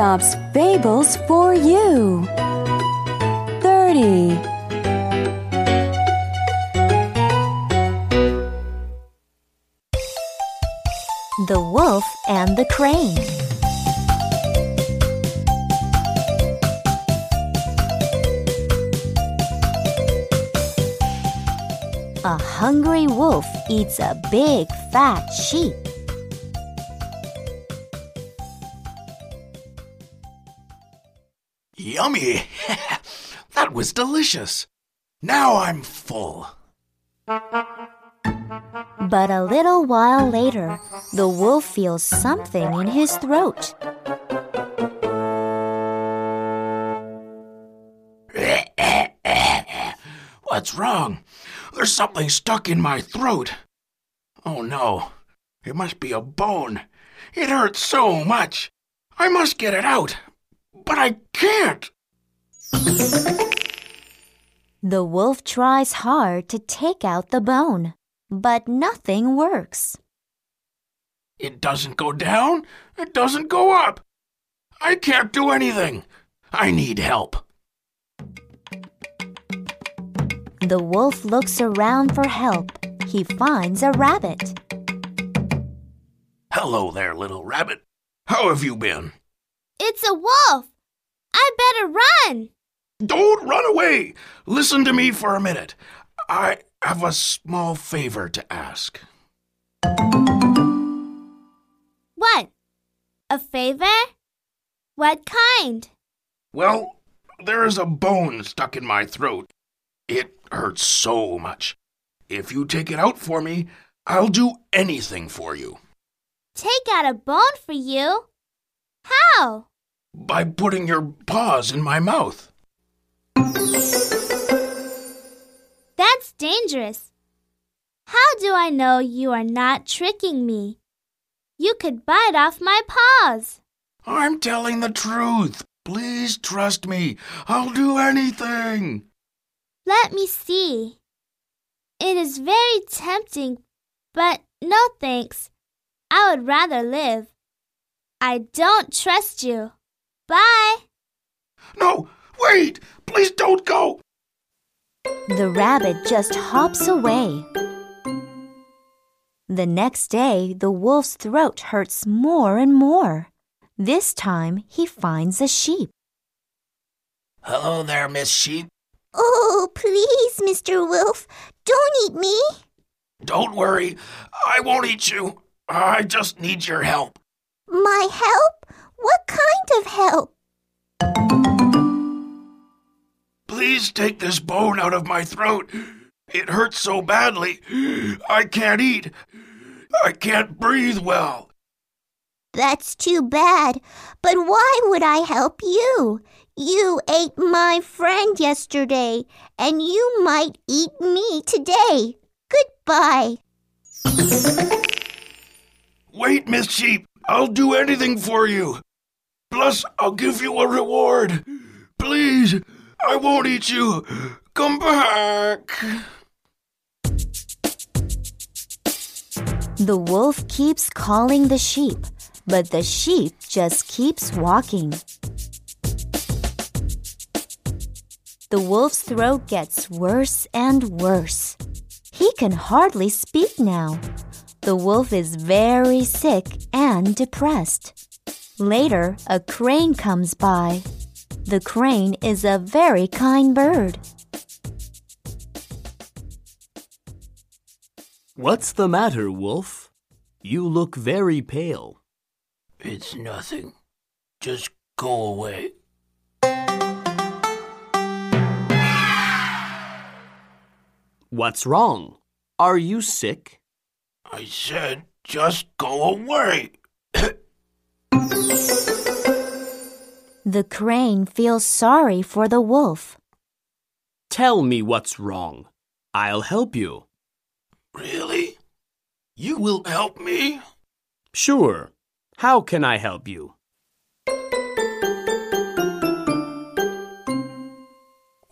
Aesop's Fables for you. 30. The Wolf and the Crane. A hungry wolf eats a big fat sheep. Yummy! that was delicious. Now I'm full. But a little while later, the wolf feels something in his throat. What's wrong? There's something stuck in my throat. Oh no, it must be a bone. It hurts so much. I must get it out, but I can't. The wolf tries hard to take out the bone, but nothing works. It doesn't go down, it doesn't go up. I can't do anything. I need help. The wolf looks around for help. He finds a rabbit. Hello there, little rabbit. How have you been? It's a wolf. I better run. Don't run away. Listen to me for a minute. I have a small favor to ask. What? A favor? What kind? Well, there is a bone stuck in my throat. It hurts so much. If you take it out for me, I'll do anything for you. Take out a bone for you? How? By putting your paws in my mouth. That's dangerous. How do I know you are not tricking me? You could bite off my paws. I'm telling the truth. Please trust me. I'll do anything. Let me see. It is very tempting, but no thanks. I would rather live. I don't trust you. Bye. No, wait! Please don't go! The rabbit just hops away. The next day, the wolf's throat hurts more and more. This time, he finds a sheep. Hello there, Miss Sheep. Oh, please, Mr. Wolf, don't eat me. Don't worry, I won't eat you. I just need your help. My help? What kind of help? Please take this bone out of my throat. It hurts so badly. I can't eat. I can't breathe well. That's too bad. But why would I help you? You ate my friend yesterday, and you might eat me today. Goodbye. Wait, Miss Sheep. I'll do anything for you. Plus, I'll give you a reward. Please, I won't eat you. Come back. The wolf keeps calling the sheep, but the sheep just keeps walking. The wolf's throat gets worse and worse. He can hardly speak now. The wolf is very sick and depressed. Later, a crane comes by. The crane is a very kind bird. What's the matter, Wolf? You look very pale. It's nothing. Just go away. What's wrong? Are you sick? I said, just go away. The crane feels sorry for the wolf. Tell me what's wrong. I'll help you. really? You will help me? Sure. How can I help you?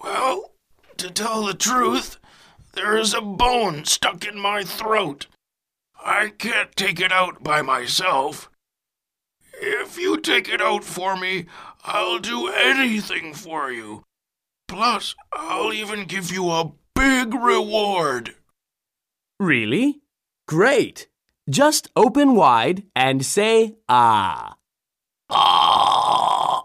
Well, to tell the truth, there is a bone stuck in my throat. I can't take it out by myself. If you take it out for me, I'll do anything for you. Plus, I'll even give you a big reward. Really? Great. Just open wide and say ah. Ah!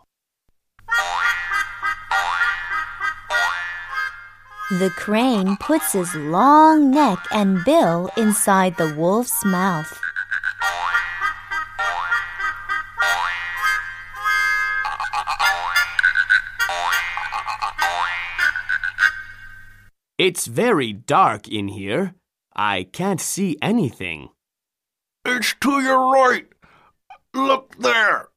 The crane puts his long neck and bill inside the wolf's mouth. It's very dark in here. I can't see anything. It's to your right. Look there.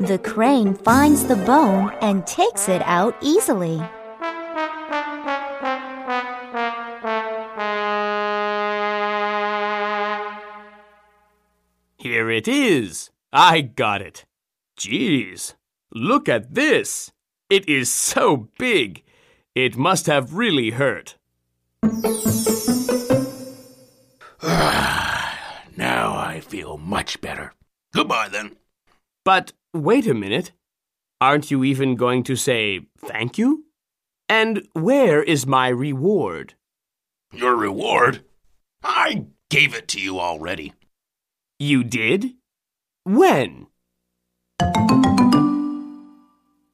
The crane finds the bone and takes it out easily. Here it is. I got it. Geez, look at this. It is so big. It must have really hurt. Now I feel much better. Goodbye then. But wait a minute. Aren't you even going to say thank you? And where is my reward? Your reward? I gave it to you already. You did? When?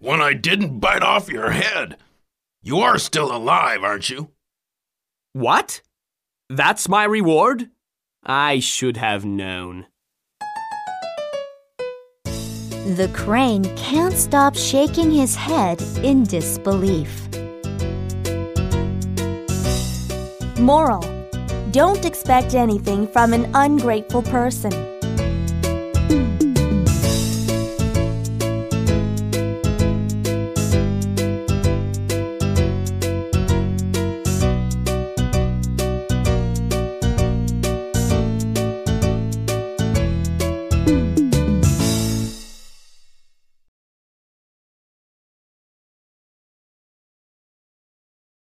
When I didn't bite off your head. You are still alive, aren't you? What? That's my reward? I should have known. The crane can't stop shaking his head in disbelief. Moral Don't expect anything from an ungrateful person.